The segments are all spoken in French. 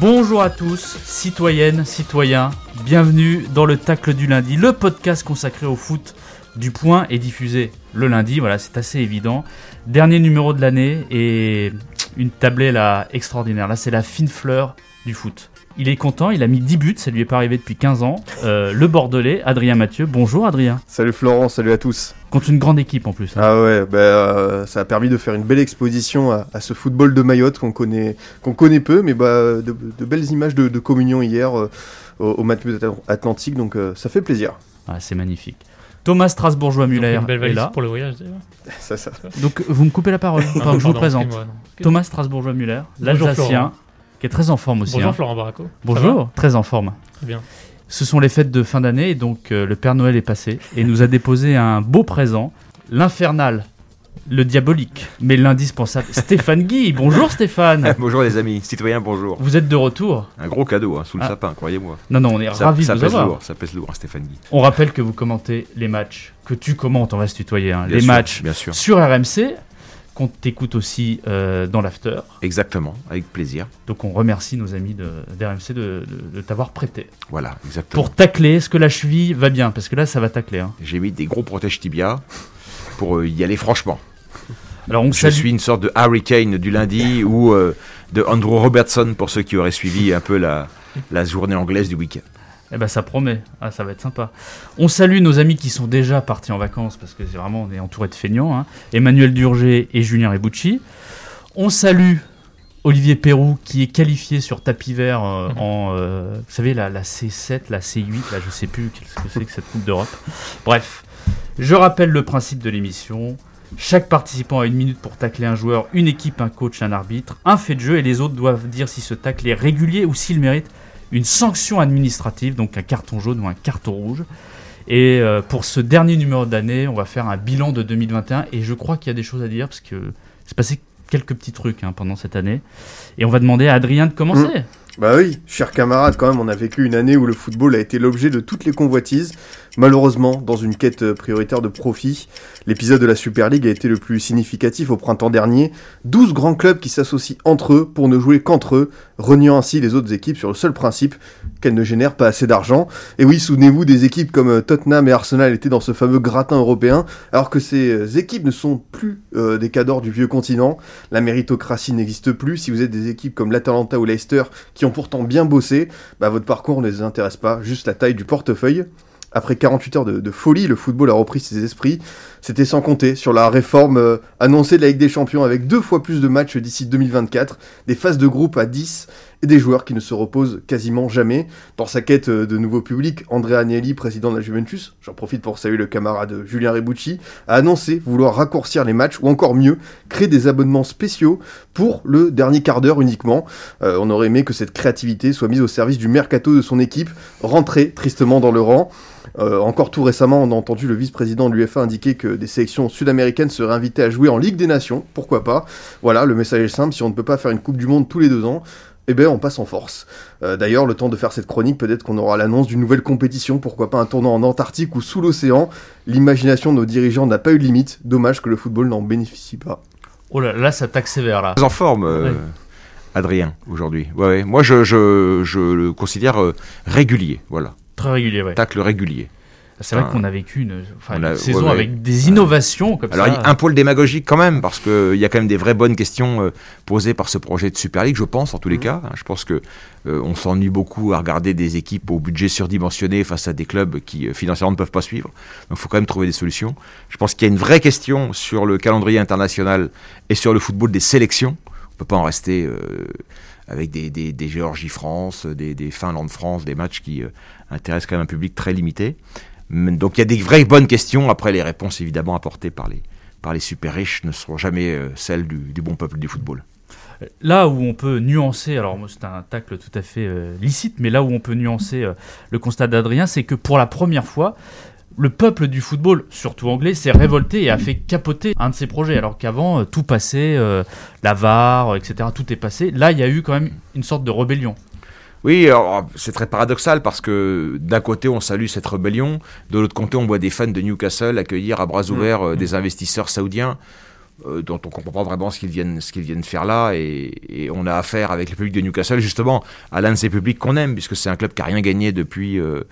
Bonjour à tous, citoyennes, citoyens, bienvenue dans le Tacle du lundi, le podcast consacré au foot du point est diffusé le lundi, voilà, c'est assez évident. Dernier numéro de l'année et une tablée là extraordinaire. Là, c'est la fine fleur du foot. Il est content, il a mis 10 buts, ça lui est pas arrivé depuis 15 ans. Euh, le Bordelais, Adrien Mathieu. Bonjour Adrien. Salut Florent, salut à tous. Contre une grande équipe en plus. hein. Ah ouais, bah, euh, ça a permis de faire une belle exposition à, à ce football de Mayotte qu'on connaît, qu'on connaît peu, mais bah, de, de belles images de, de communion hier euh, au, au Atlantique, donc euh, ça fait plaisir. Ah, c'est magnifique. Thomas Strasbourgeois-Muller Une belle est valise là. pour le voyage d'ailleurs. Ça, ça. Donc vous me coupez la parole Non, pendant que je vous pardon, présente. non. Thomas Strasbourgeois-Muller, Bonjour, l'Alsacien. Qui est très en forme aussi. Bonjour hein. Florent Baraco. Bonjour, très en forme. Très bien. Ce sont les fêtes de fin d'année et donc euh, le Père Noël est passé et nous a déposé un beau présent, l'infernal, le diabolique, mais l'indispensable Stéphane Guy. Bonjour Stéphane. bonjour les amis, citoyens, bonjour. Vous êtes de retour. Un gros cadeau hein, sous le Ah. sapin, croyez-moi. Non, non, on est Ça, ravis ça de vous pèse avoir. lourd, ça pèse lourd, hein, Stéphane Guy. On rappelle que vous commentez les matchs, que tu commentes, on va se tutoyer, hein, les sûr, matchs Bien sûr. sur RMC, qu'on t'écoute aussi euh, dans l'after. Exactement, avec plaisir. Donc on remercie nos amis de, d'RMC de, de- de t'avoir prêté. Voilà, exactement. Pour tacler, est-ce que la cheville va bien? Parce que là, ça va tacler. hein. J'ai mis des gros protèges tibia pour euh, y aller franchement. Alors on Je salue- suis une sorte de Harry Kane du lundi ou euh, de Andrew Robertson pour ceux qui auraient suivi un peu la, la journée anglaise du week-end. Eh ben ça promet, ah, ça va être sympa. On salue nos amis qui sont déjà partis en vacances parce que c'est vraiment on est entouré de feignants. hein. Emmanuel Durger et Julien Rebucci. On salue Olivier Perrou qui est qualifié sur tapis vert euh, en, euh, vous savez la, la C7, la C8, là je sais plus qu'est-ce que c'est que cette Coupe d'Europe. Bref, je rappelle le principe de l'émission. Chaque participant a une minute pour tacler un joueur, une équipe, un coach, un arbitre, un fait de jeu et les autres doivent dire si ce tacle est régulier ou s'il mérite une sanction administrative, donc un carton jaune ou un carton rouge. Et euh, pour ce dernier numéro d'année, on va faire un bilan de 2021 et je crois qu'il y a des choses à dire parce que c'est passé quelques petits trucs hein, pendant cette année. Et on va demander à Adrien de commencer. Bah oui, chers camarades, quand même, on a vécu une année où le football a été l'objet de toutes les convoitises. Malheureusement, dans une quête prioritaire de profit, l'épisode de la Super League a été le plus significatif au printemps dernier. 12 grands clubs qui s'associent entre eux pour ne jouer qu'entre eux, reniant ainsi les autres équipes sur le seul principe qu'elles ne génèrent pas assez d'argent. Et oui, souvenez-vous, des équipes comme euh, Tottenham et Arsenal étaient dans ce fameux gratin européen, alors que ces euh, équipes ne sont plus euh, des cadors du vieux continent. La méritocratie n'existe plus. Si vous êtes des équipes comme l'Atalanta ou Leicester qui ont pourtant bien bossé, bah, votre parcours ne les intéresse pas, juste la taille du portefeuille. Après 48 heures de, folie, le football a repris ses esprits. C'était sans compter sur la réforme euh, annoncée de la Ligue des Champions avec deux fois plus de matchs d'ici 2024, des phases de groupe à 10 et des joueurs qui ne se reposent quasiment jamais. Dans sa quête euh, de nouveaux publics, Andrea Agnelli, président de la Juventus, j'en profite pour saluer le camarade Julien Rebucci, a annoncé vouloir raccourcir les matchs ou encore mieux, créer des abonnements spéciaux pour le dernier quart d'heure uniquement. Euh, on aurait aimé que cette créativité soit mise au service du mercato de son équipe, rentrée tristement dans le rang. Euh, encore tout récemment, on a entendu le vice-président de l'UEFA indiquer que des sélections sud-américaines seraient invitées à jouer en Ligue des Nations. Pourquoi pas? Voilà, le message est simple. Si on ne peut pas faire une Coupe du Monde tous les deux ans, eh ben on passe en force. Euh, D'ailleurs, le temps de faire cette chronique, peut-être qu'on aura l'annonce d'une nouvelle compétition. Pourquoi pas un tournoi en Antarctique ou sous l'océan? L'imagination de nos dirigeants n'a pas eu de limite. Dommage que le football n'en bénéficie pas. Oh là là, ça taxe sévère là. En forme, euh, Ouais. Adrien, aujourd'hui. Ouais, ouais. Moi, je, je, je le considère euh, régulier. Voilà, Très régulier, ouais. tacle régulier. C'est vrai qu'on a vécu une, enfin, on une a- saison ouais, ouais. avec des innovations comme Alors, ça. il y a un pôle démagogique quand même, parce qu'il y a quand même des vraies bonnes questions euh, posées par ce projet de Super League, je pense, en tous les cas. hein. Je pense que euh, on s'ennuie beaucoup à regarder des équipes au budget surdimensionné face à des clubs qui euh, financièrement ne peuvent pas suivre. Donc, il faut quand même trouver des solutions. Je pense qu'il y a une vraie question sur le calendrier international et sur le football des sélections. On peut pas en rester euh, avec des, des, des Géorgie-France, des, des Finlande-France, des matchs qui euh, intéressent quand même un public très limité. Donc il y a des vraies bonnes questions. Après, les réponses évidemment apportées par les, par les super riches ne seront jamais euh, celles du, bon peuple du football. Là où on peut nuancer, alors c'est un tacle tout à fait euh, licite, mais là où on peut nuancer euh, le constat d'Adrien, c'est que pour la première fois, le peuple du football, surtout anglais, s'est révolté et a fait capoter un de ses projets, alors qu'avant tout passait, la VAR, etc., tout est passé. Là, il y a eu quand même une sorte de rébellion. Oui, c'est très paradoxal parce que d'un côté on salue cette rébellion, de l'autre côté on voit des fans de Newcastle accueillir à bras mmh. ouverts euh, mmh. des investisseurs saoudiens euh, dont on comprend pas vraiment ce qu'ils viennent, ce qu'ils viennent faire là et, on a affaire avec le public de Newcastle justement à l'un de ces publics qu'on aime puisque c'est un club qui a rien gagné depuis euh,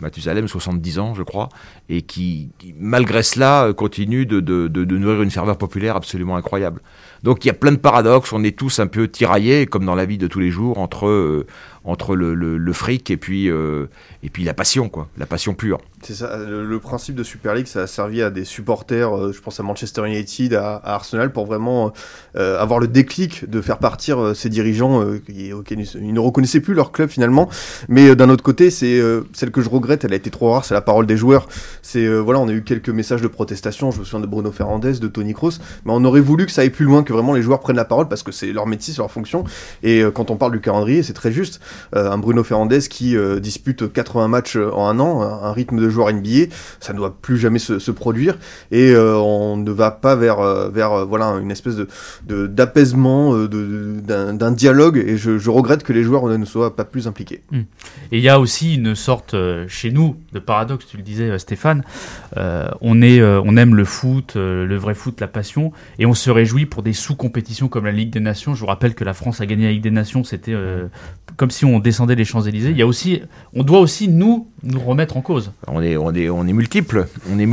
Mathusalem, 70 ans, je crois, et qui, malgré cela, continue de, de, nourrir une ferveur populaire absolument incroyable. Donc il y a plein de paradoxes, on est tous un peu tiraillés, comme dans la vie de tous les jours, entre, euh, entre le, le, fric et puis, euh, et puis la passion, quoi, la passion pure. C'est ça, le, principe de Super League, ça a servi à des supporters, euh, je pense à Manchester United, à, Arsenal, pour vraiment avoir le déclic de faire partir ces dirigeants qui, ils ne reconnaissaient plus leur club finalement. Mais d'un autre côté, c'est celle que je regrette, elle a été trop rare, c'est la parole des joueurs. C'est voilà, on a eu quelques messages de protestation, je me souviens de Bruno Fernandes, de Tony Kroos, mais on aurait voulu que ça aille plus loin que vraiment les joueurs prennent la parole parce que c'est leur métier, c'est leur fonction. Et euh, quand on parle du calendrier, c'est très juste. Euh, un Bruno Fernandez qui euh, dispute 80 matchs en un an, un, rythme de joueur NBA, ça ne doit plus jamais se, produire. Et on ne va pas vers, vers voilà, une espèce de, d'apaisement, d'un, dialogue. Et je, regrette que les joueurs ne soient pas plus impliqués. Hmm. Et il y a aussi une sorte, chez nous, de paradoxe, tu le disais Stéphane, on, est, on aime le foot, le vrai foot, la passion, et on se réjouit pour des sous-compétitions comme la Ligue des Nations. Je vous rappelle que la France a gagné la Ligue des Nations, c'était euh, comme si on descendait les Champs-Élysées. Il y a aussi, on doit aussi nous nous remettre en cause. On est, on est, on est multiples, on est.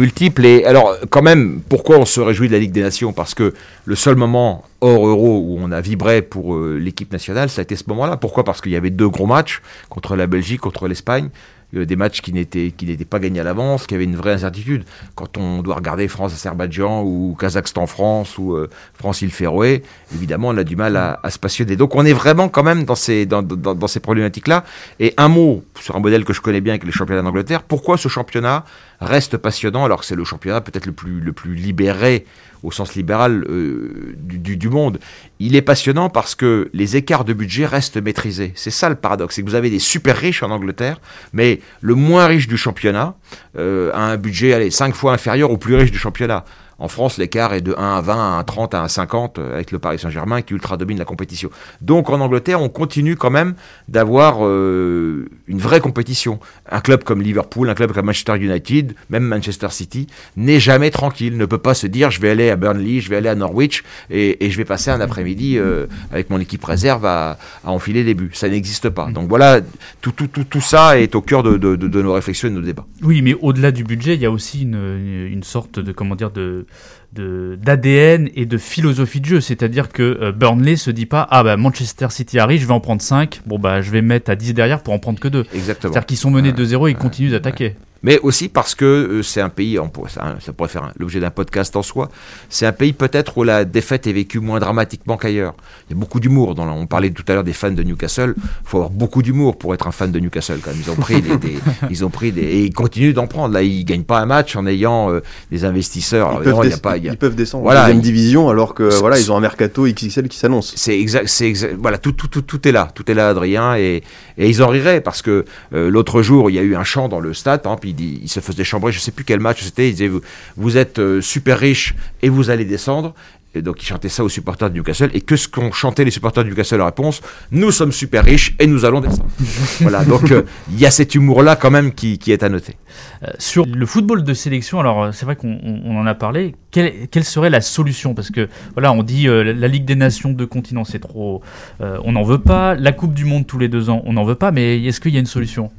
Et alors, quand même, pourquoi on se réjouit de la Ligue des Nations? Parce que le seul moment hors Euro où on a vibré pour euh, l'équipe nationale, ça a été ce moment-là. Pourquoi? Parce qu'il y avait deux gros matchs contre la Belgique, contre l'Espagne. Euh, des matchs qui n'étaient qui n'étaient pas gagnés à l'avance, qui avaient une vraie incertitude. Quand on doit regarder France-Azerbaïdjan ou Kazakhstan-France ou euh, France-Île Féroé, évidemment, on a du mal à, se passionner. Donc on est vraiment quand même dans ces, dans, dans, dans ces problématiques-là. Et un mot sur un modèle que je connais bien, avec les championnats d'Angleterre. Pourquoi ce championnat reste passionnant alors c'est le championnat peut-être le plus, le plus libéré au sens libéral euh, du, du, monde. Il est passionnant parce que les écarts de budget restent maîtrisés. C'est ça le paradoxe, c'est que vous avez des super riches en Angleterre, mais le moins riche du championnat euh, a un budget allez, 5 fois inférieur au plus riche du championnat. En France, l'écart est de 1 à 20, à 1 à 30, à 1 à 50 euh, avec le Paris Saint-Germain qui ultra domine la compétition. Donc en Angleterre, on continue quand même d'avoir euh, une vraie compétition. Un club comme Liverpool, un club comme Manchester United, même Manchester City, n'est jamais tranquille, ne peut pas se dire je vais aller à Burnley, je vais aller à Norwich et, je vais passer un après-midi euh, avec mon équipe réserve à, enfiler les buts. Ça n'existe pas. Donc voilà, tout, ça est au cœur de, de, nos réflexions et de nos débats. Oui, mais au-delà du budget, il y a aussi une, une sorte de, comment dire, de d'ADN et de philosophie de jeu. C'est-à-dire que euh, Burnley se dit pas Ah bah Manchester City arrive, je vais en prendre 5, bon bah je vais mettre à 10 derrière pour en prendre que 2. Exactement. C'est-à-dire qu'ils sont menés 2-0 et ils continuent d'attaquer mais aussi parce que euh, c'est un pays, ça, pourrait faire l'objet d'un podcast en soi, c'est un pays peut-être où la défaite est vécue moins dramatiquement qu'ailleurs. Il y a beaucoup d'humour. Dans on parlait tout à l'heure des fans de Newcastle. Il faut avoir beaucoup d'humour pour être un fan de Newcastle. Quand même. Ils ont pris des, ils ont pris des, et ils continuent d'en prendre. Là, ils gagnent pas un match en ayant euh, des investisseurs. Ils, peuvent, pas, ils peuvent descendre voilà, en deuxième division alors que voilà, ils ont un mercato XXL qui s'annonce. C'est exact, c'est. Voilà, tout, tout, tout, tout, est là, tout est là, Adrien, et, et ils en riraient parce que euh, l'autre jour, il y a eu un chant dans le stade. Par exemple, il, il se faisait chambrer, je sais plus quel match c'était, il disait vous, vous êtes euh, super riche et vous allez descendre. Et donc il chantait ça aux supporters de Newcastle. Et que ce qu'ont chanté les supporters de Newcastle en réponse Nous sommes super riches et nous allons descendre. voilà, donc euh, il y a cet humour-là quand même qui, qui, est à noter. Euh, sur le football de sélection, alors c'est vrai qu'on en a parlé, quelle, quelle, serait la solution? Parce que voilà, on dit la Ligue des Nations de continents c'est trop, on n'en veut pas. La Coupe du Monde tous les deux ans, on n'en veut pas. Mais est-ce qu'il y a une solution?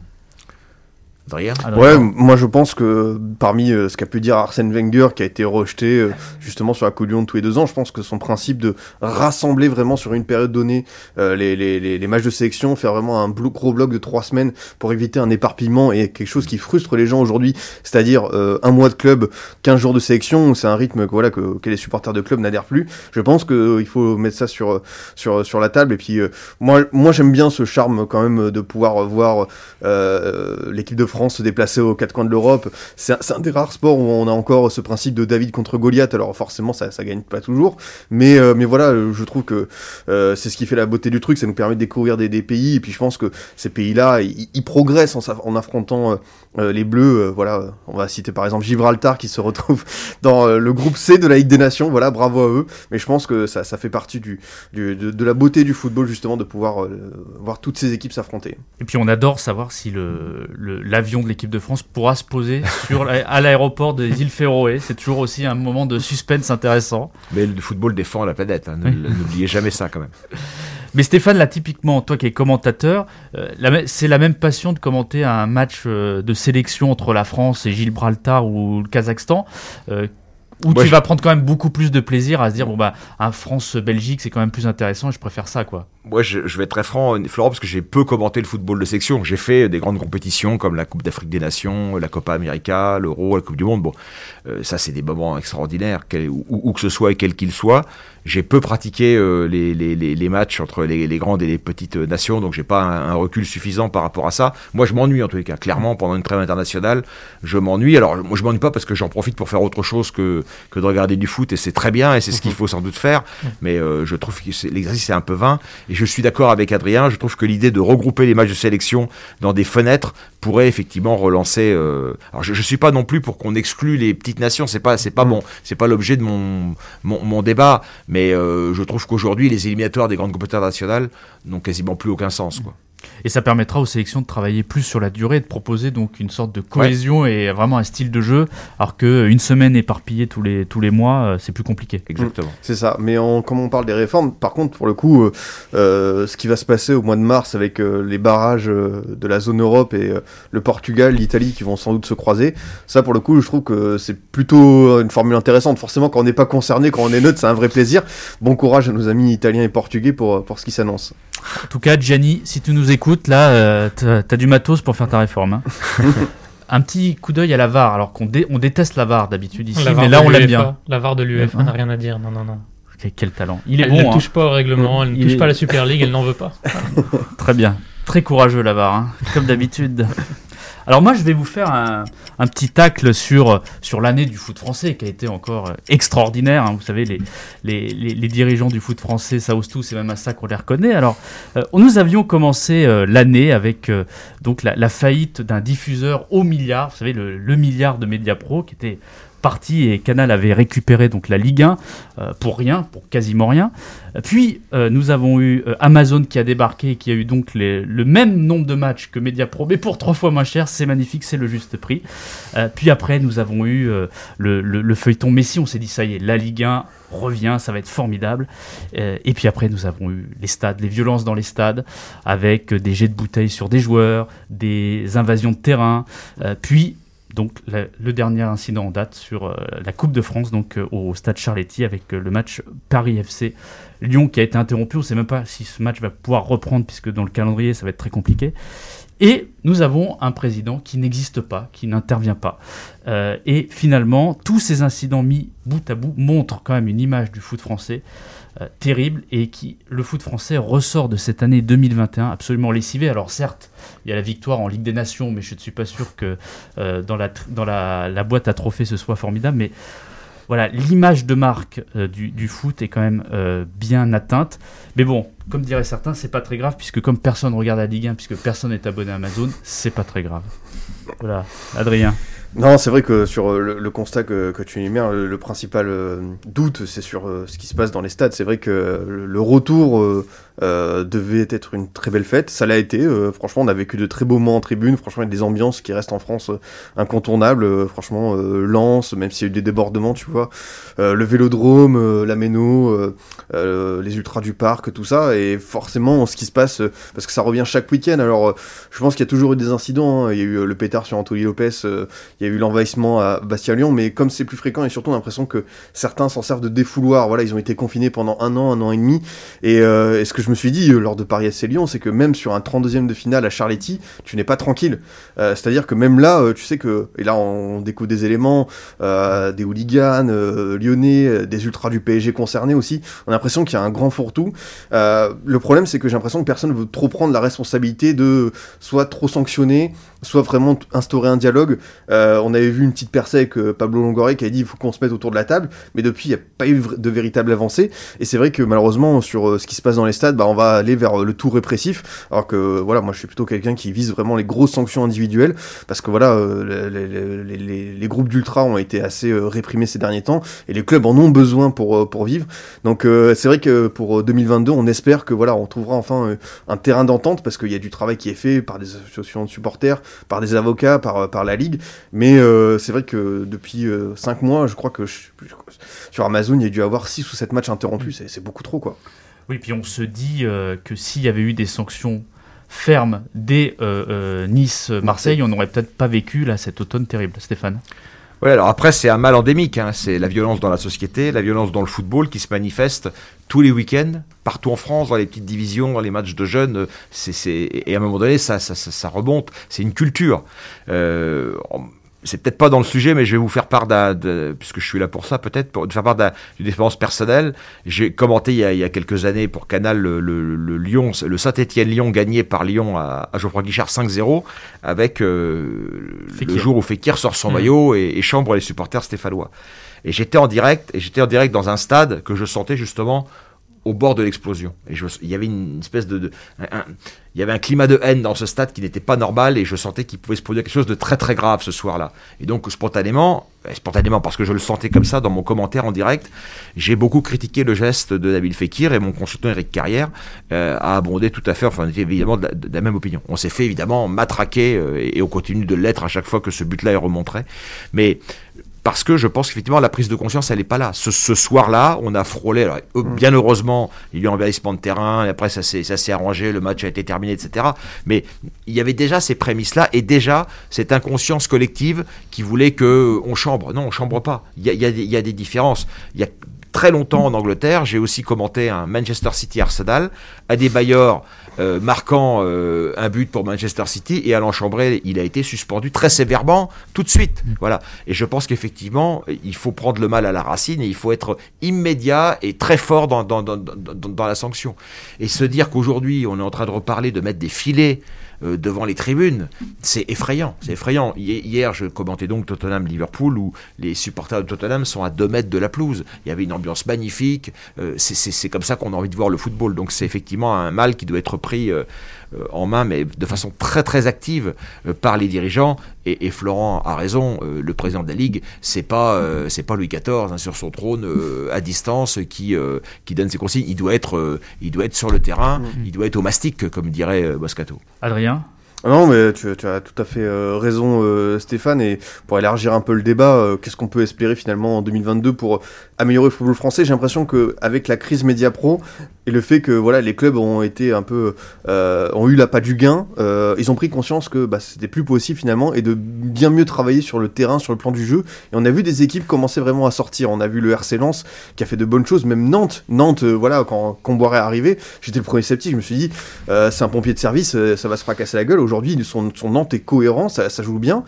Ouais, moi je pense que parmi euh, ce qu'a pu dire Arsène Wenger, qui a été rejeté euh, justement sur la Coupe du Monde tous les deux ans, je pense que son principe de rassembler vraiment sur une période donnée euh, les, les, les, matchs de sélection, faire vraiment un gros bloc de trois semaines pour éviter un éparpillement et quelque chose qui frustre les gens aujourd'hui, c'est-à-dire un mois de club, 15 jours de sélection, c'est un rythme que, voilà, que, que les supporters de club n'adhèrent plus. Je pense qu'il faut mettre ça sur, sur, sur la table. Et puis moi, moi j'aime bien ce charme quand même de pouvoir voir l'équipe de France France se déplaçait aux quatre coins de l'Europe. C'est un, des rares sports où on a encore ce principe de David contre Goliath. Alors forcément, ça, ça gagne pas toujours, mais mais voilà, je trouve que c'est ce qui fait la beauté du truc. Ça nous permet de découvrir des, pays, et puis je pense que ces pays-là, ils, progressent en, en affrontant euh, les Bleus, euh, voilà, on va citer par exemple Gibraltar qui se retrouve dans euh, le groupe C de la Ligue des Nations, voilà, bravo à eux. Mais je pense que ça, ça fait partie du, du de, de, la beauté du football justement de pouvoir voir toutes ces équipes s'affronter. Et puis on adore savoir si l'avion le, de l'équipe de France pourra se poser sur, à l'aéroport des îles Féroé. C'est toujours aussi un moment de suspense intéressant. Mais le football défend la planète, hein. n'oubliez jamais ça quand même. Mais Stéphane, là, typiquement, toi qui es commentateur, euh, c'est la même passion de commenter un match euh, de sélection entre la France et Gibraltar ou le Kazakhstan. Euh, où tu vas prendre quand même beaucoup plus de plaisir à se dire bon bah un France-Belgique c'est quand même plus intéressant et je préfère ça quoi. Moi je, je vais être très franc Florent parce que j'ai peu commenté le football de section. J'ai fait des grandes compétitions comme la Coupe d'Afrique des Nations, la Copa América, l'Euro, la Coupe du Monde. Bon euh, ça c'est des moments extraordinaires où, que ce soit et quel qu'il soit. J'ai peu pratiqué euh, les, les, les, matchs entre les, les, grandes et les petites nations donc j'ai pas un, un, recul suffisant par rapport à ça. Moi je m'ennuie en tous les cas. Clairement pendant une trêve internationale je m'ennuie. Alors moi je m'ennuie pas parce que j'en profite pour faire autre chose que que de regarder du foot et c'est très bien et c'est ce qu'il faut sans doute faire. Mais euh, je trouve que l'exercice est un peu vain et je suis d'accord avec Adrien. Je trouve que l'idée de regrouper les matchs de sélection dans des fenêtres pourrait effectivement relancer. Euh... Alors je, je suis pas non plus pour qu'on exclue les petites nations. C'est pas c'est pas bon. C'est pas l'objet de mon, mon, mon débat. Mais euh, je trouve qu'aujourd'hui les éliminatoires des grandes compétitions nationales n'ont quasiment plus aucun sens. Quoi. Et ça permettra aux sélections de travailler plus sur la durée, de proposer donc une sorte de cohésion ouais. et vraiment un style de jeu, alors qu'une semaine éparpillée tous les, tous les mois, euh, c'est plus compliqué. Exactement. C'est ça. Mais en, comme on parle des réformes, par contre, pour le coup, euh, euh, ce qui va se passer au mois de mars avec euh, les barrages euh, de la zone Europe et euh, le Portugal, l'Italie qui vont sans doute se croiser, ça pour le coup, je trouve que c'est plutôt une formule intéressante. Forcément, quand on n'est pas concerné, quand on est neutre, c'est un vrai plaisir. Bon courage à nos amis italiens et portugais pour, pour ce qui s'annonce. En tout cas, Gianni, si tu nous écoutes, là, euh, t'as as du matos pour faire ta réforme. Hein. un petit coup d'œil à la VAR, alors qu'on dé on déteste la VAR d'habitude ici, mais là on l'aime bien. La VAR de l'UEFA n'a rien à dire, non, non, non. Quel, quel talent. Il est elle bon. ne hein. touche pas au règlement, elle ne Il touche est- pas à la Super League, elle n'en veut pas. Très bien. Très courageux la VAR, hein, comme d'habitude. Alors moi, je vais vous faire un, petit tacle sur, sur l'année du foot français qui a été encore euh, extraordinaire. hein. Vous savez, les, les, les, dirigeants du foot français, ça ose tout, c'est même à ça qu'on les reconnaît. Alors, euh, nous avions commencé euh, l'année avec donc la, la faillite d'un diffuseur au milliard, vous savez, le, le milliard de Mediapro qui était parti et Canal avait récupéré donc la Ligue 1 euh, pour rien, pour quasiment rien. Puis euh, nous avons eu euh, Amazon qui a débarqué et qui a eu donc le même nombre de matchs que Mediapro, mais pour trois fois moins cher. C'est magnifique, c'est le juste prix. Puis après, nous avons eu le, le- le feuilleton Messi. On s'est dit ça y est, la Ligue 1 revient, ça va être formidable. Et puis après, nous avons eu les stades, les violences dans les stades, avec des jets de bouteilles sur des joueurs, des invasions de terrain. Puis donc le dernier incident en date sur euh, la Coupe de France, donc euh, au stade Charletti avec euh, le match Paris FC Lyon qui a été interrompu. On ne sait même pas si ce match va pouvoir reprendre puisque dans le calendrier ça va être très compliqué. Et nous avons un président qui n'existe pas, qui n'intervient pas. Et finalement, tous ces incidents mis bout à bout montrent quand même une image du foot français euh, terrible et qui le foot français ressort de cette année 2021 absolument lessivé. Alors certes, il y a la victoire en Ligue des Nations, mais je ne suis pas sûr que euh, dans, la, boîte à trophées ce soit formidable. Mais voilà, l'image de marque euh, du, foot est quand même bien atteinte. Mais bon, comme diraient certains, c'est pas très grave puisque comme personne regarde la Ligue 1, puisque personne n'est abonné à Amazon, c'est pas très grave. Voilà, Adrien. Non, c'est vrai que sur euh, le, constat que, tu énumères, le, principal euh, doute, c'est sur euh, ce qui se passe dans les stades. C'est vrai que le, retour devait être une très belle fête. Ça l'a été. franchement, on a vécu de très beaux moments en tribune. Franchement, il y a des ambiances qui restent en France incontournables. Franchement, Lens, même s'il y a eu des débordements, tu vois. Le Vélodrome, la Méno, les Ultras du Parc, tout ça. Et forcément, ce qui se passe, parce que ça revient chaque week-end. Alors, je pense qu'il y a toujours eu des incidents. hein. Il y a eu le pétard sur Anthony Lopez. Il y a eu l'envahissement à Bastia-Lyon, mais comme c'est plus fréquent et surtout on a l'impression que certains s'en servent de défouloir. Voilà, ils ont été confinés pendant un an, un an et demi. Et, euh, et ce que je me suis dit euh, lors de Paris FC Lyon, c'est que même sur un 32e de finale à Charletti, tu n'es pas tranquille. Euh, C'est-à-dire que même là, euh, tu sais que, et là on découvre des éléments, euh, des hooligans euh, lyonnais, des ultras du PSG concernés aussi. On a l'impression qu'il y a un grand fourre-tout. Le problème c'est que j'ai l'impression que personne veut trop prendre la responsabilité de soit trop sanctionner, soit vraiment instaurer un dialogue. On avait vu une petite percée avec euh, Pablo Longoria qui a dit il faut qu'on se mette autour de la table, mais depuis il n'y a pas eu de véritable avancée. Et c'est vrai que malheureusement sur euh, ce qui se passe dans les stades, bah, on va aller vers euh, le tout répressif, alors que euh, voilà, moi je suis plutôt quelqu'un qui vise vraiment les grosses sanctions individuelles, parce que voilà, euh, les, groupes d'ultra ont été assez euh, réprimés ces derniers temps, et les clubs en ont besoin pour, euh, pour vivre. Donc euh, c'est vrai que pour euh, 2022, on espère que voilà, on trouvera enfin euh, un terrain d'entente parce qu'il y a du travail qui est fait par des associations de supporters, par des avocats, par, euh, par la ligue. Euh, c'est vrai que depuis 5 mois, je crois que je- sur Amazon, il y a dû avoir 6 ou 7 matchs interrompus. C'est- C'est beaucoup trop quoi. Oui, puis on se dit euh, que s'il y avait eu des sanctions fermes dès euh, euh, Nice-Marseille, on n'aurait peut-être pas vécu là cet automne terrible. Stéphane? Ouais, alors après, c'est un mal endémique. hein. C'est la violence dans la société, la violence dans le football qui se manifeste tous les week-ends, partout en France, dans les petites divisions, dans les matchs de jeunes. euh, C'est, c'est... Et à un moment donné, ça, ça, ça, ça remonte. C'est une culture. Euh, c'est peut-être pas dans le sujet, mais je vais vous faire part d'un, de- puisque je suis là pour ça, peut-être, pour de faire part d'un- d'une expérience personnelle. J'ai commenté il y, a, il y a quelques années pour Canal le, le, le Lyon, le Saint-Étienne-Lyon gagné par Lyon à, à Geoffroy Guichard 5-0, avec euh, le jour où Fekir sort son Mhm. maillot et, et chambre les supporters stéphanois. Et j'étais en direct, et j'étais en direct dans un stade que je sentais justement au bord de l'explosion. Et je, il y avait une espèce de, de- un- un- il y avait un climat de haine dans ce stade qui n'était pas normal, et je sentais qu'il pouvait se produire quelque chose de très très grave ce soir-là. Et donc spontanément, euh, spontanément parce que je le sentais comme ça dans mon commentaire en direct, j'ai beaucoup critiqué le geste de Nabil Fekir et mon consultant Eric Carrière euh, a abondé tout à fait. Enfin, on était évidemment de la, de la même opinion. On s'est fait évidemment matraquer euh, et, et on continue de l'être à chaque fois que ce but-là est remontré. Mais parce que je pense qu'effectivement la prise de conscience elle n'est pas là. Ce, ce soir-là, on a frôlé. alors, euh, bien heureusement, il y a eu un envahissement de terrain. Et après, ça s'est ça s'est arrangé, le match a été terminé, etc. Mais il y avait déjà ces prémices-là et déjà cette inconscience collective qui voulait que on chambre. Non, on chambre pas. Il y a, il y a des- il y a des différences. Il y a très longtemps en Angleterre, j'ai aussi commenté un Manchester City Arsenal, Adebayor euh, marquant euh, un but pour Manchester City et Alain Chambré, il a été suspendu très sévèrement tout de suite. Voilà. Et je pense qu'effectivement, il faut prendre le mal à la racine et il faut être immédiat et très fort dans, dans, dans, dans, la sanction. Et se dire qu'aujourd'hui, on est en train de reparler de mettre des filets devant les tribunes, c'est effrayant. C'est effrayant. Hi- Hier, je commentais donc Tottenham-Liverpool où les supporters de Tottenham sont à 2 mètres de la pelouse. Il y avait une ambiance magnifique. Euh, c'est- comme ça qu'on a envie de voir le football. Donc c'est effectivement un mal qui doit être pris euh, euh, en main, mais de façon très très active euh, par les dirigeants. Et, et Florent a raison. euh, le président de la ligue, c'est pas euh, c'est pas Louis XIV hein, sur son trône euh, à distance qui euh, qui donne ses consignes. Il doit être euh, il doit être sur le terrain. Il doit être au mastic, comme dirait euh, Moscato. Adrien Ah Non, mais tu, tu as tout à fait euh, raison, euh, Stéphane. Et pour élargir un peu le débat, euh, qu'est-ce qu'on peut espérer finalement en 2022 pour améliorer le football français J'ai l'impression que avec la crise Média Pro et le fait que voilà les clubs ont été un peu euh, ont eu la pas du gain, euh, ils ont pris conscience que bah, c'était plus possible finalement et de bien mieux travailler sur le terrain, sur le plan du jeu. Et on a vu des équipes commencer vraiment à sortir. On a vu le RC Lens qui a fait de bonnes choses, même Nantes. Nantes, euh, voilà, quand Comboiré est arrivé, j'étais le premier sceptique. Je me suis dit, euh, c'est un pompier de service, euh, ça va se fracasser la gueule. Aujourd'hui, son, son Nantes est cohérent, ça, ça joue bien.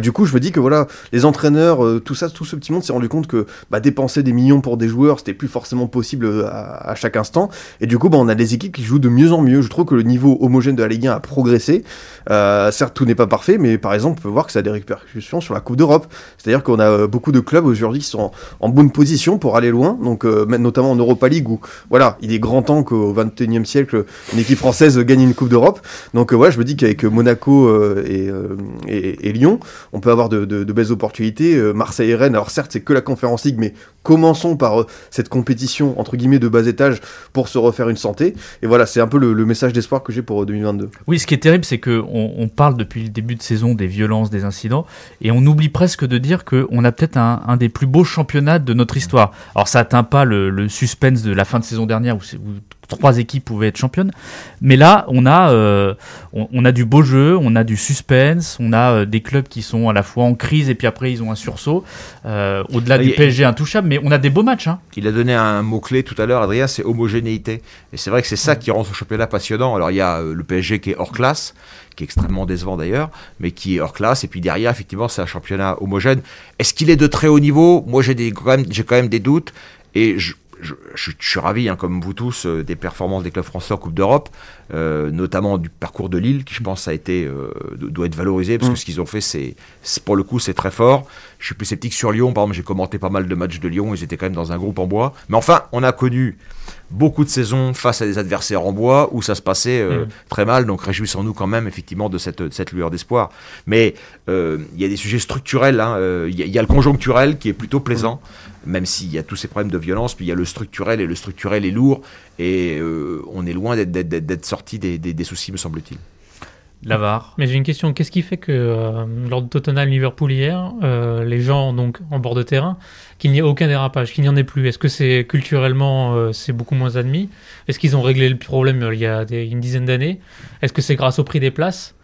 Du coup, je me dis que voilà, les entraîneurs, tout ça, tout ce petit monde s'est rendu compte que bah, dépenser des millions pour des joueurs, c'était plus forcément possible euh, à, chaque instant. Et du coup, bah, on a des équipes qui jouent de mieux en mieux. Je trouve que le niveau homogène de la Ligue 1 a progressé. Euh, certes, tout n'est pas parfait, mais par exemple, on peut voir que ça a des répercussions sur la Coupe d'Europe. C'est-à-dire qu'on a euh, beaucoup de clubs aujourd'hui qui sont en, bonne position pour aller loin, donc notamment en Europa League où voilà, il est grand temps qu'au 21e siècle, une équipe française gagne une Coupe d'Europe. Donc voilà, je me dis qu'avec Monaco et, Lyon, on peut avoir de, de- belles opportunités. Marseille et Rennes, alors certes, c'est que la Conférence League, mais commençons par euh, cette compétition entre guillemets de bas étage pour se refaire une santé. Et voilà, c'est un peu le, message d'espoir que j'ai pour euh, 2022. Oui, ce qui est terrible, c'est que on, parle depuis le début de saison des violences, des incidents, et on oublie presque de dire qu'on a peut-être un, des plus beaux championnats de notre histoire. Alors ça atteint pas le, suspense de la fin de saison dernière où trois équipes pouvaient être championnes, mais là on a euh, on, on a du beau jeu, on a du suspense, on a euh, des clubs qui sont à la fois en crise et puis après ils ont un sursaut. Euh, Au-delà du PSG intouchable, mais on a des beaux matchs. Hein. Il a donné un mot-clé tout à l'heure, Adrien, c'est homogénéité. Et c'est vrai que c'est ça qui rend ce championnat passionnant. Alors il y a le PSG qui est hors classe, qui est extrêmement décevant d'ailleurs, mais qui est hors classe. Et puis derrière, effectivement, c'est un championnat homogène. Est-ce qu'il est de très haut niveau? Moi, j'ai des- quand même, j'ai quand même des doutes. Et je, je, je suis- je suis ravi, hein, comme vous tous, euh, des performances des clubs français en Coupe d'Europe, euh, notamment du parcours de Lille, qui je pense a été, euh, do- doit être valorisé, parce Mm. que ce qu'ils ont fait, c'est, pour le coup, c'est très fort. Je suis plus sceptique sur Lyon, par exemple, j'ai commenté pas mal de matchs de Lyon, ils étaient quand même dans un groupe en bois. Mais enfin, on a connu beaucoup de saisons face à des adversaires en bois où ça se passait Mm. très mal, donc réjouissons-nous quand même effectivement de cette, de cette lueur d'espoir. Mais il y a des sujets structurels, hein, il y, a- il y a le conjoncturel qui est plutôt plaisant, même s'il y a tous ces problèmes de violence, puis il y a le structurel, et le structurel est lourd, et euh, on est loin d'être- d'être d'être- d'être sorti des, des- des soucis, me semble-t-il. L'avare. Mais j'ai une question. Qu'est-ce qui fait que euh, lors de Tottenham-Liverpool hier, euh, les gens donc en bord de terrain, qu'il n'y ait aucun dérapage, qu'il n'y en ait plus? Est-ce que c'est culturellement euh, c'est beaucoup moins admis? Est-ce qu'ils ont réglé le problème euh, il y a des- une dizaine d'années? Est-ce que c'est grâce au prix des places?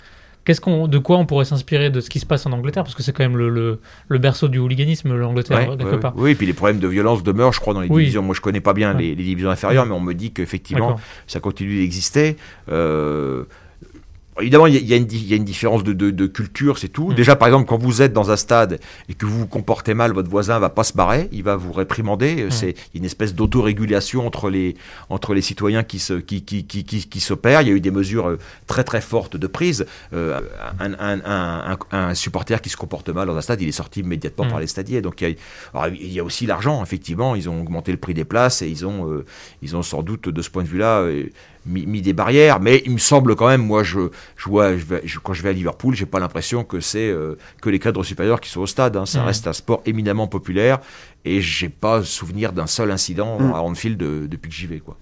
Qu'est-ce qu'on, de quoi on pourrait s'inspirer de ce qui se passe en Angleterre? Parce que c'est quand même le, le, le berceau du hooliganisme, l'Angleterre, Ouais, quelque ouais, part. Oui, et puis les problèmes de violence demeurent, je crois, dans les Oui. divisions. Moi, je connais pas bien Ouais. les, les divisions inférieures, mais on me dit qu'effectivement, ça continue d'exister. Euh, Évidemment, il y, a- une di- il y a une différence de, de- de culture, c'est tout. Mm. Déjà, par exemple, quand vous êtes dans un stade et que vous vous comportez mal, votre voisin va pas se barrer, il va vous réprimander. Mm. C'est une espèce d'autorégulation entre les, entre les citoyens qui se, qui, qui, qui, qui, qui s'opèrent. Il y a eu des mesures euh, très très fortes de prise. Euh, un, un, un, un- un supporter qui se comporte mal dans un stade, il est sorti immédiatement Mm. par les stadiers. Donc il y a, alors, il y a aussi l'argent, effectivement. Ils ont augmenté le prix des places et ils ont, euh, ils ont sans doute de ce point de vue-là euh, mis, mis des barrières. Mais il me semble quand même, moi, je, je vois, je vais- je- quand je vais à Liverpool, j'ai pas l'impression que c'est euh, que les cadres supérieurs qui sont au stade. hein. Ça Mhm. reste un sport éminemment populaire et j'ai pas souvenir d'un seul incident Mhm. à Anfield depuis que j'y vais, quoi.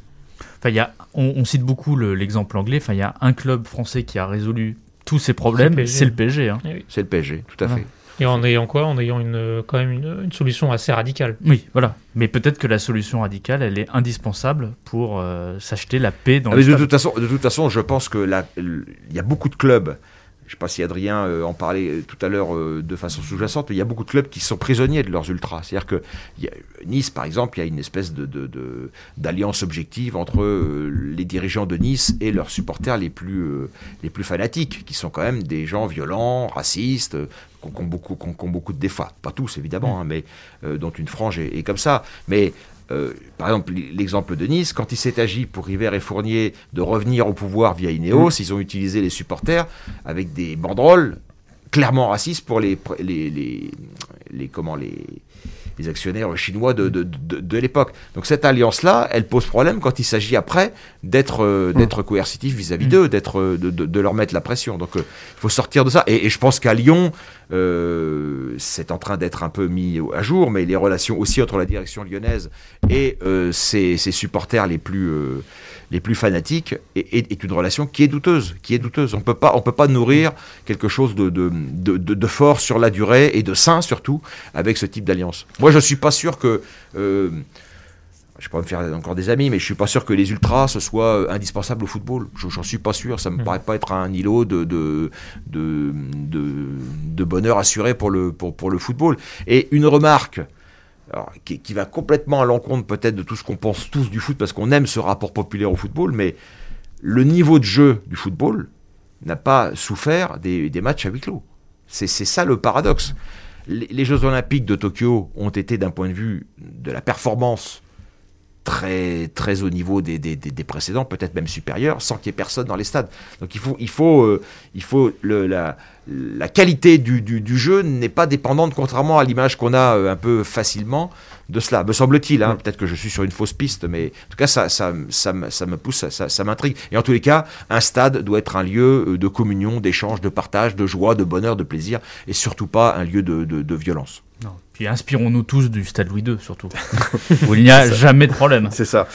Enfin, il y a, on, on cite beaucoup le- l'exemple anglais. Enfin, il y a un club français qui a résolu tous ces problèmes, C'est le PSG. c'est le PSG. hein. Eh oui. C'est le PSG, tout à Voilà. fait. Et en ayant quoi? En ayant une, quand même une, une solution assez radicale. Oui, voilà. Mais peut-être que la solution radicale, elle est indispensable pour euh, s'acheter la paix dans Ah, le mais de toute façon, de toute façon, je pense que là, il y a beaucoup de clubs. Je sais pas si Adrien euh, en parlait euh, tout à l'heure euh, de façon sous-jacente, mais il y a beaucoup de clubs qui sont prisonniers de leurs ultras. C'est-à-dire que il y a- Nice, par exemple, il y a une espèce de, d'alliance objective entre euh, les dirigeants de Nice et leurs supporters les plus, les plus fanatiques, qui sont quand même des gens violents, racistes, qui ont, beaucoup, qui ont- qui ont beaucoup de défauts. Pas tous, évidemment, hein, mais dont une frange est, est comme ça. Mais euh, par exemple, l'exemple de Nice, quand il s'est agi pour River et Fournier de revenir au pouvoir via Ineos, ils ont utilisé les supporters avec des banderoles clairement racistes pour les, les, les, les- comment, les, les actionnaires chinois de, de, de, de l'époque. Donc cette alliance-là, elle pose problème quand il s'agit après d'être euh, d'être coercitif vis-à-vis Mm. d'eux, d'être euh, de, de, de leur mettre la pression. Donc euh, il faut sortir de ça. Et, et je pense qu'à Lyon, euh, c'est en train d'être un peu mis à jour, mais les relations aussi entre la direction lyonnaise et euh, ses, ses supporters les plus euh, les plus fanatiques est, est- est une relation qui est douteuse, qui est douteuse. On peut pas on peut pas nourrir quelque chose de de, de, de- fort sur la durée et de sain surtout avec ce type d'alliance. Moi, je suis pas sûr que euh, je peux pas me faire encore des amis, mais je suis pas sûr que les ultras ce soit euh, indispensable au football. Je- J'en suis pas sûr. Ça me Mhm. paraît pas être un îlot de de, de, de, de bonheur assuré pour le pour, pour le football. Et une remarque. Qui, va complètement à l'encontre peut-être de tout ce qu'on pense tous du foot parce qu'on aime ce rapport populaire au football, mais le niveau de jeu du football n'a pas souffert des, matchs à huis clos. C'est ça le paradoxe. Les Jeux Olympiques de Tokyo ont été d'un point de vue de la performance très, très au niveau des, des, des- des précédents, peut-être même supérieur, sans qu'il y ait personne dans les stades. Donc il faut, il faut, euh, il faut le, la, la qualité du, du, du jeu n'est pas dépendante, contrairement à l'image qu'on a euh, un peu facilement de cela, me semble-t-il. hein. Peut-être que je suis sur une fausse piste, mais en tout cas, ça, ça, ça, me- ça me pousse, ça, ça, ça m'intrigue. Et en tous les cas, un stade doit être un lieu euh, de communion, d'échange, de partage, de joie, de bonheur, de plaisir, et surtout pas un lieu de, de, de violence. Non. Puis inspirons-nous tous du stade Louis II, surtout. où il n'y a jamais de problème. C'est ça.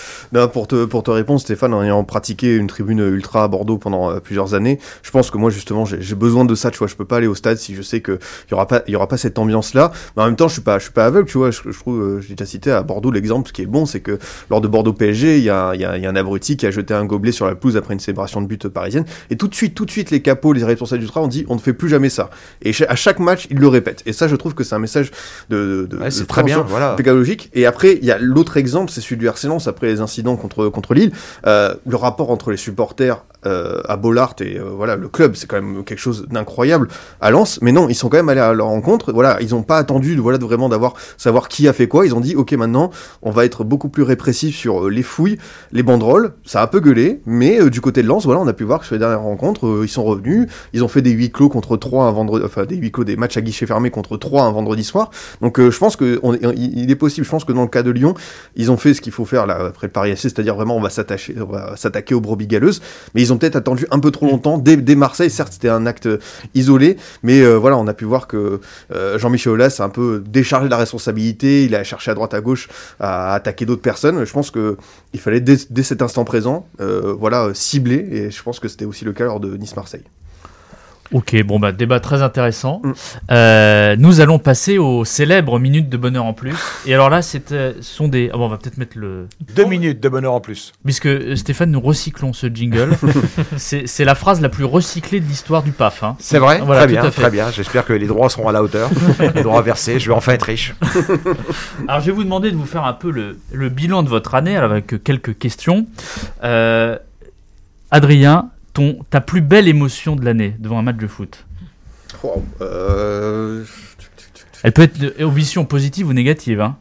Pour, te, pour te répondre, Stéphane, en ayant pratiqué une tribune ultra à Bordeaux pendant euh, plusieurs années, je pense que moi, justement, j'ai besoin de ça, tu vois. Je peux pas aller au stade si je sais qu'il y aura pas, y aura pas cette ambiance-là. Mais en même temps, je suis pas, je suis pas aveugle, tu vois. Je, je trouve, euh, j'ai déjà cité à Bordeaux l'exemple, qui est bon, c'est que lors de Bordeaux PSG, il y a, y, a, y a un abruti qui a jeté un gobelet sur la pelouse après une célébration de but parisienne. Et tout de suite, tout de suite, les capots, les responsables du ultra ont dit, on ne fait plus jamais ça. Et à chaque match, ils le répètent. Et ça, je trouve que c'est un message de, de, Ouais, de c'est très bien, voilà. pédagogique. Et après, il y a l'autre exemple, c'est celui du RC Lens après les incidents contre contre Lille. Euh, le rapport entre les supporters euh, à Bollard et euh, voilà le club, c'est quand même quelque chose d'incroyable à Lens. Mais non, ils sont quand même allés à leur rencontre. Voilà, ils n'ont pas attendu voilà de vraiment d'avoir savoir qui a fait quoi. Ils ont dit ok maintenant on va être beaucoup plus répressif sur les fouilles, les banderoles. Ça a un peu gueulé, mais du côté de Lens, voilà, on a pu voir que sur les dernières rencontres, ils sont revenus. Ils ont fait des huis clos contre trois un vendredi, enfin des huis clos, des matchs à guichet fermé contre trois un vendredi soir. Donc euh, je pense que on est- possible. Je pense que dans le cas de Lyon, ils ont fait ce qu'il faut faire là après le Paris FC, c'est-à-dire vraiment on va s'attacher, on va s'attaquer aux brebis galeuses. Mais ils ont peut-être attendu un peu trop longtemps dès, dès Marseille. Certes, c'était un acte isolé, mais euh, voilà, on a pu voir que euh, Jean-Michel Aulas a un peu déchargé la responsabilité. Il a cherché à droite à gauche à attaquer d'autres personnes. Je pense que il fallait dès, dès cet instant présent, euh, voilà, euh, cibler. Et je pense que c'était aussi le cas lors de Nice-Marseille. Ok, bon bah débat très intéressant. Mm. Euh, nous allons passer aux célèbres minutes de bonheur en plus. Et alors là, c'est, euh, ce sont des. Ah bon, on va peut-être mettre le. Deux minutes de bonheur en plus. Puisque euh, Stéphane, nous recyclons ce jingle. c'est, c'est la phrase la plus recyclée de l'histoire du PAF. Hein. C'est vrai Voilà, Très bien, très bien. J'espère que les droits seront à la hauteur. les droits versés. Je vais enfin être riche. Alors je vais vous demander de vous faire un peu le, le bilan de votre année avec quelques questions. Euh, Adrien, ton, ta plus belle émotion de l'année devant un match de foot Wow. Euh, Elle peut être de- émotion positive ou négative. Hein.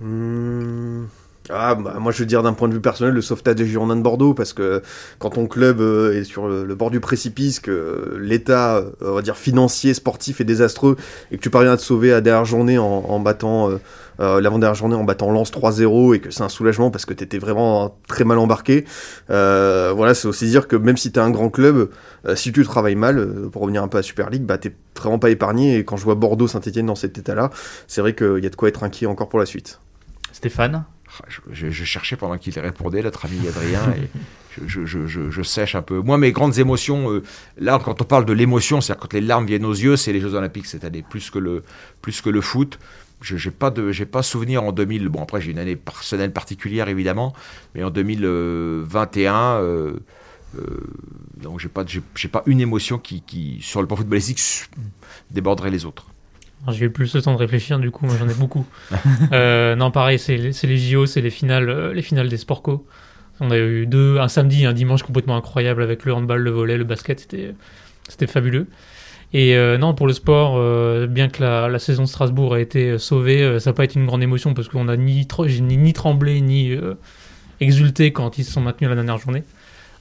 Hmm. Ah, bah, moi je veux dire d'un point de vue personnel le sauvetage des Girondins de Bordeaux parce que quand ton club euh, est sur le, bord du précipice, que l'état euh, on va dire financier, sportif est désastreux et que tu parviens à te sauver à dernière journée en, en battant euh, l'avant-dernière journée en battant Lens 3-0 et que c'est un soulagement parce que t'étais vraiment très mal embarqué. Voilà, c'est aussi dire que même si t'es un grand club, si tu travailles mal, pour revenir un peu à Super League, bah t'es vraiment pas épargné et quand je vois Bordeaux Saint-Etienne dans cet état-là, c'est vrai qu'il y a de quoi être inquiet encore pour la suite. Stéphane? Je, cherchais pendant qu'il répondait, notre ami Adrien, et je, sèche un peu. Moi, mes grandes émotions, euh, là, quand on parle de l'émotion, c'est-à-dire quand les larmes viennent aux yeux, c'est les Jeux Olympiques cette année, plus que le, plus que le foot. Je n'ai pas, de- pas souvenir en 2000. Bon, après, j'ai une année personnelle particulière, évidemment, mais en 2021, euh, euh, donc j'ai pas, pas une émotion qui, qui, sur le plan footballistique, déborderait les autres. J'ai eu plus le temps de réfléchir, du coup, moi j'en ai beaucoup. Euh, non, pareil, c'est les JO, c'est les finales, euh, les finales des sport co. On a eu deux, un samedi et un dimanche complètement incroyable avec le handball, le volley, le basket, c'était c'était fabuleux. Et euh, non, pour le sport, euh, bien que la, la saison de Strasbourg a été sauvée, ça n'a pas été une grande émotion parce qu'on a ni, ni, ni tremblé ni exulté quand ils se sont maintenus à la dernière journée.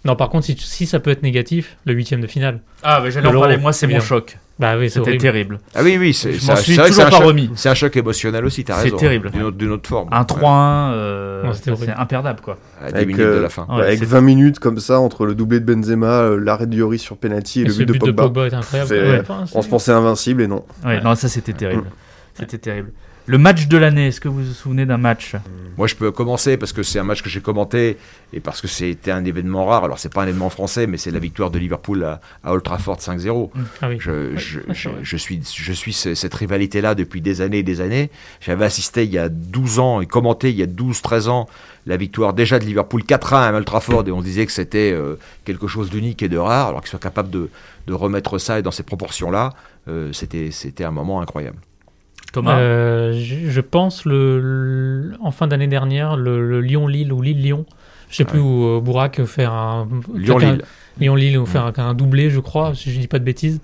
Non, par contre, si, si ça peut être négatif, le huitième de finale. Ah, bah, j'allais De en parler. Moi, c'est mon choc. Bah oui, c'est C'était terrible. Ah oui, oui, c'est, Je c'est m'en un- c'est c'est pas choc- remis. C'est un choc émotionnel aussi, t'as C'est raison. terrible. D'une autre, forme. Un 3-1, euh, c'est horrible. imperdable quoi. À 10 Avec, minutes de euh, la fin. Ouais, avec c'est- 20 minutes comme ça entre le doublé de Benzema, euh, l'arrêt de Lloris sur penalty et, Et le but de Pogba. incroyable. C'est- Ouais, enfin, c'est- On se pensait invincible et non. Ouais, Ouais. Non, ça c'était terrible. C'était terrible. Le match de l'année, est-ce que vous vous souvenez d'un match? Moi, je peux commencer parce que c'est un match que j'ai commenté et parce que c'était un événement rare. Alors, c'est pas un événement français, mais c'est la victoire de Liverpool à, à Old Trafford 5-0. Ah oui. Je, suis, je suis ce- cette rivalité-là depuis des années et des années. J'avais assisté il y a 12 ans et commenté il y a 12-13 ans la victoire déjà de Liverpool 4-1 à Old Trafford et on disait que c'était euh, quelque chose d'unique et de rare. Alors qu'ils soient capables de, de remettre ça et dans ces proportions-là, euh, c'était c'était un moment incroyable. Thomas Euh, je, je pense le, le- en fin d'année dernière le, le Lyon-Lille ou Lille-Lyon. Je sais plus où euh, Bourak fait un Lyon-Lille. Lyon-Lille ou faire un, un doublé, je crois, si je dis pas de bêtises,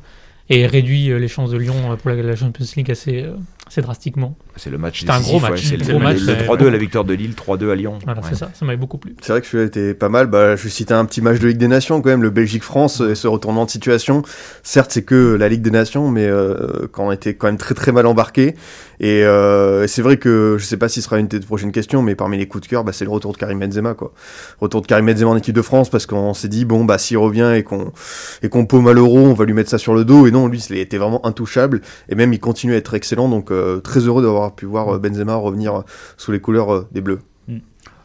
et réduit euh, les chances de Lyon euh, pour la, la Champions League assez, euh, assez drastiquement. C'est le match C'était un gros ouais. match. C'est le, Gros le- match, le ouais. 3-2, la victoire de Lille, 3-2 à Lyon. Voilà, Ouais. c'est ça. Ça m'avait beaucoup plu. C'est vrai que celui-là était pas mal. Bah, je vais citer un petit match de Ligue des Nations quand même, le Belgique-France et ce retournement de situation. Certes, c'est que la Ligue des Nations, mais euh, quand on était quand même très très mal embarqué. Et euh, c'est vrai que je sais pas si ce sera une de tes prochaines questions, mais parmi les coups de cœur, bah, c'est le retour de Karim Benzema, quoi. Retour de Karim Benzema en équipe de France parce qu'on s'est dit bon bah s'il revient et qu'on et qu'on paume à l'euro, on va lui mettre ça sur le dos. Et non, lui, il était vraiment intouchable et même il continue à être excellent. Donc euh, très heureux d'avoir pu voir euh, Benzema revenir euh, sous les couleurs euh, des Bleus.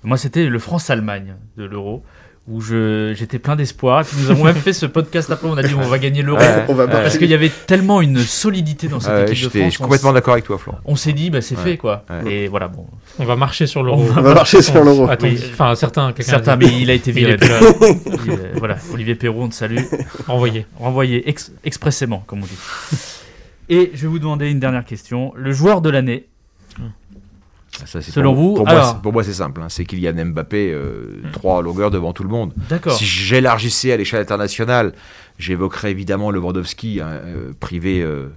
Moi, c'était le France-Allemagne de l'Euro, où je- j'étais plein d'espoir. Et puis nous avons même fait ce podcast après, on a dit on va gagner l'Euro. Ouais, on va ouais. Parce qu'il y avait tellement une solidité dans cette Ouais, équipe de j'étais- France. je suis complètement d'accord avec toi, Florent. On s'est dit, bah, c'est Ouais. fait quoi. Ouais. Et voilà, bon. On va marcher sur On l'euro. va On va marcher sur l'euro. Attends, Oui. Enfin, certains, Certains, mais il a été viré. là. Il, euh, voilà, Olivier Perrault, on te salue. Renvoyé. Renvoyé ex- expressément, comme on dit. Et je vais vous demander une dernière question. Le joueur de l'année, Ça, c'est Selon pour- vous, pour moi, alors- c'est- pour moi, c'est simple. hein. C'est Kylian Mbappé, euh, trois longueurs devant tout le monde. d'accord. Si j'élargissais à l'échelle internationale, j'évoquerais évidemment Lewandowski, hein, euh, privé euh,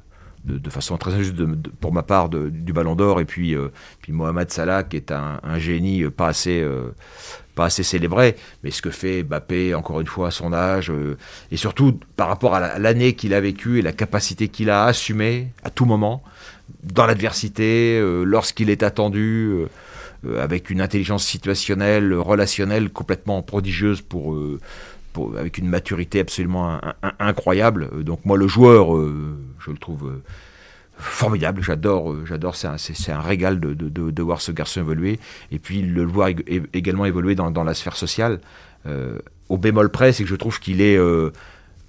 de, de façon très injuste de- de- pour ma part du Ballon d'Or, et puis, euh, puis Mohamed Salah, qui est un, un génie pas assez, pas assez célébré. Mais ce que fait Mbappé, encore une fois, à son âge, euh, et surtout par rapport à la- à l'année qu'il a vécue et la capacité qu'il a à assumer à tout moment, dans l'adversité, euh, lorsqu'il est attendu. euh, avec une intelligence situationnelle, relationnelle complètement prodigieuse pour, avec une maturité absolument in- in- incroyable. Donc moi, le joueur, je le trouve formidable. J'adore, euh, j'adore. C'est un, c'est- un régal de, voir ce garçon évoluer. Et puis le voir également évoluer dans, la sphère sociale. Euh, au bémol près, c'est que je trouve qu'il est euh,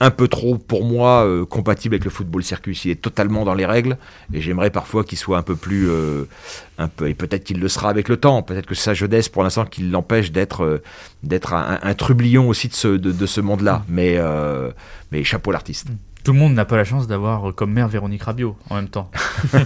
un peu trop, pour moi, compatible avec le football circus. Il est totalement dans les règles. Et j'aimerais parfois qu'il soit un peu plus, un peu. Et peut-être qu'il le sera avec le temps. Peut-être que sa jeunesse, pour l'instant, qui l'empêche d'être, d'être un, trublion aussi de ce, de, de ce monde-là. Mais, mais chapeau l'artiste. Tout le monde n'a pas la chance d'avoir comme mère Véronique Rabiot en même temps.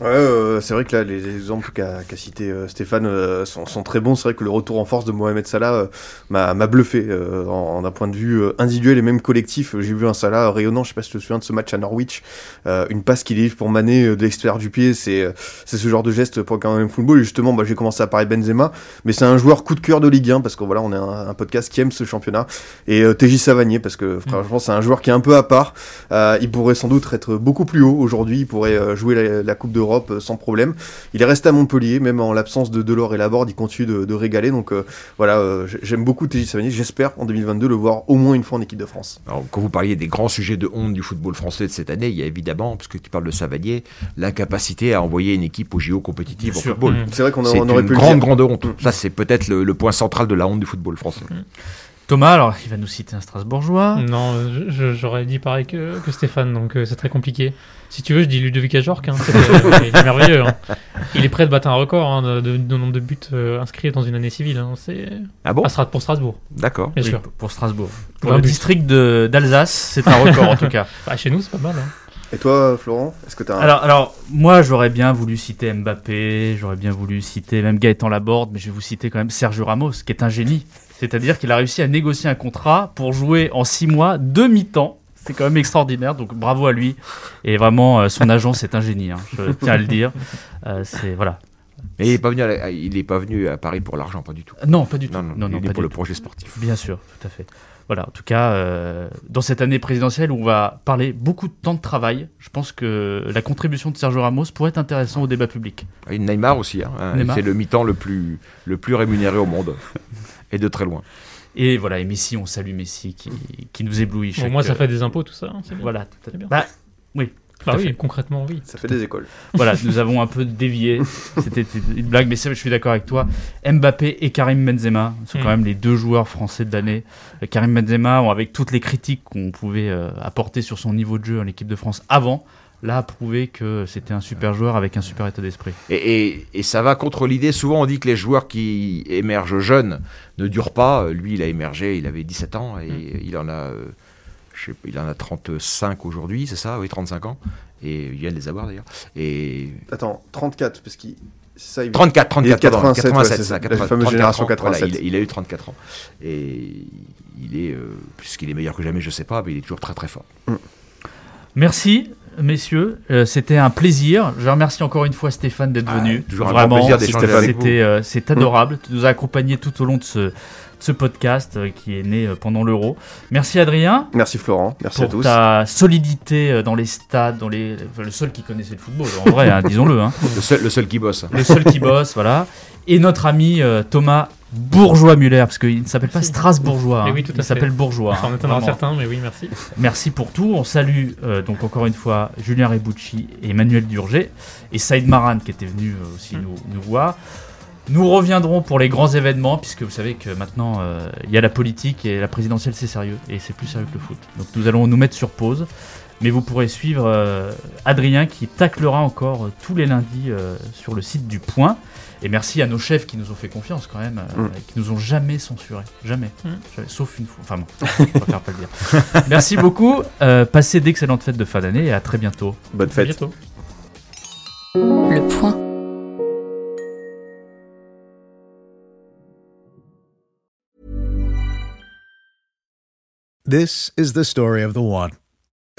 Ouais, euh, c'est vrai que là, les exemples qu'a cité euh, Stéphane euh, sont, sont très bons. C'est vrai que le retour en force de Mohamed Salah euh, m'a bluffé en, en un point de vue individuel et même collectif. J'ai vu un Salah rayonnant. Je sais pas si tu te souviens de ce match à Norwich. Une passe qu'il livre pour Mané de l'extérieur du pied. C'est c'est ce genre de geste pour quand même football. Et justement, bah, j'ai commencé à parler Benzema, mais c'est un joueur coup de cœur de Ligue 1 parce que voilà, on est un, un podcast qui aime ce championnat. Et TJ Savanier parce que franchement, c'est un joueur qui est un peu à part. Il pourrait sans doute être beaucoup plus haut aujourd'hui. Il pourrait jouer la, la Coupe d'Europe sans problème. Il est resté à Montpellier, même en l'absence de Delors et Laborde, il continue de, de régaler. Donc euh, voilà, euh, j'aime beaucoup TJ Savanier. J'espère en 2022 le voir au moins une fois en équipe de France. Alors, quand vous parliez des grands sujets de honte du football français de cette année, il y a évidemment, parce que tu parles de Savanier, l'incapacité à envoyer une équipe au JO compétitive Bien en sûr. football. Mmh. C'est vrai qu'on aurait une pu grande, le dire. grande honte. Ça, c'est peut-être le, le point central de la honte du football français. Thomas, alors il va nous citer un Strasbourgeois. Non, j'aurais dit pareil que, que Stéphane, donc euh, c'est très compliqué. Si tu veux, je dis Ludovic Ajorc, hein, c'est- euh, il est merveilleux. hein. Il est prêt de battre un record hein, de, de- de nombre de buts euh, inscrits dans une année civile. hein. C'est Ah bon? Stras- pour Strasbourg, D'accord. bien Oui, sûr. pour Strasbourg. Pour Un le but. district de- d'Alsace, c'est un record en tout cas. Bah, chez nous, c'est pas mal. hein. Et toi, Florent, est-ce que t'as un... Alors, alors, moi, j'aurais bien voulu citer Mbappé, j'aurais bien voulu citer même Gaëtan Laborde, mais je vais vous citer quand même Sergio Ramos, qui est un génie. C'est-à-dire qu'il a réussi à négocier un contrat pour jouer en six mois, demi-temps. C'est quand même extraordinaire, donc bravo à lui. Et vraiment, euh, son agent, c'est un génie, hein, je tiens à le dire. Euh, c'est voilà. Mais il n'est pas, venu à il est pas venu à Paris pour l'argent, pas du tout. Non, pas du tout. Non, non, non, il est pas pour le tout. projet sportif. Bien sûr, tout à fait. Voilà, en tout cas, euh, dans cette année présidentielle où on va parler beaucoup de temps de travail, je pense que la contribution de Sergio Ramos pourrait être intéressante au débat public. Et Neymar aussi. Hein, hein, Neymar. C'est le mi-temps le plus, le plus rémunéré au monde. Et de très loin. Et voilà, et Messi, on salue Messi qui, qui nous éblouit. Au chaque- moins, ça fait des impôts, tout ça. hein, bien. Voilà, tout à C'est bien. Bah, oui, Bah à oui, fait. concrètement, oui. Ça fait des écoles. voilà, nous avons un peu dévié. C'était une blague, mais je suis d'accord avec toi. Mbappé et Karim Benzema sont quand Mm. même les deux joueurs français de l'année. Euh, Karim Benzema, avec toutes les critiques qu'on pouvait euh, apporter sur son niveau de jeu en équipe de France avant, là a prouvé que c'était un super joueur avec un super état d'esprit. Et, et- et ça va contre l'idée. Souvent, on dit que les joueurs qui émergent jeunes ne durent pas. Lui, il a émergé, il avait 17 ans et Mm. il en a. euh, je sais pas, il en a 35 aujourd'hui, c'est ça? Oui, 35 ans. Et il vient de les avoir d'ailleurs. Et Attends, 34, parce qu'il. C'est ça, il... 34, 34, Il est de pardon, 87, ouais, 87, c'est ça, ça, la 80, fameuse 34 génération ans, voilà, 87. il, il a eu 34 ans. Et il est, euh, puisqu'il est meilleur que jamais, je sais pas, mais il est toujours très très fort. Merci, messieurs. Euh, c'était un plaisir. Je remercie encore une fois Stéphane d'être Ah, venu. toujours un Vraiment, grand plaisir d'échanger avec vous. euh, c'est adorable. Tu nous as accompagnés tout au long de ce, de ce podcast euh, qui est né pendant l'Euro. Merci Adrien Merci Florent, merci à tous. ta solidité dans les stades, dans les, enfin, le seul qui connaissait le football, en vrai, hein, disons-le. hein. Le seul, le seul qui bosse. Le seul qui bosse, voilà. Et notre ami euh, Thomas Bourgeois-Muller, parce qu'il ne s'appelle pas. Strasbourgeois, hein. oui, tout à il s'appelle. Bourgeois. En hein, vraiment. certains, mais oui, merci. Merci pour tout. On salue euh, donc encore une fois Julien Rebucci et Emmanuel Durger et Saïd Maran qui était venu euh, aussi nous, nous voir. Nous reviendrons pour les grands événements puisque vous savez que maintenant euh, il y a la politique et la présidentielle c'est sérieux et c'est plus sérieux que le foot. Donc nous allons nous mettre sur pause. Mais vous pourrez suivre euh, Adrien qui taclera encore euh, tous les lundis euh, sur le site du Point. Et merci à nos chefs qui nous ont fait confiance quand même, euh, Mm. et qui nous ont jamais censuré. Jamais. Mm. Jamais. Sauf une fois. Enfin bon, je préfère pas le dire. merci beaucoup. Euh, passez d'excellentes fêtes de fin d'année et à très bientôt. Bonne À fête. bientôt. Le point. This is the story of the one.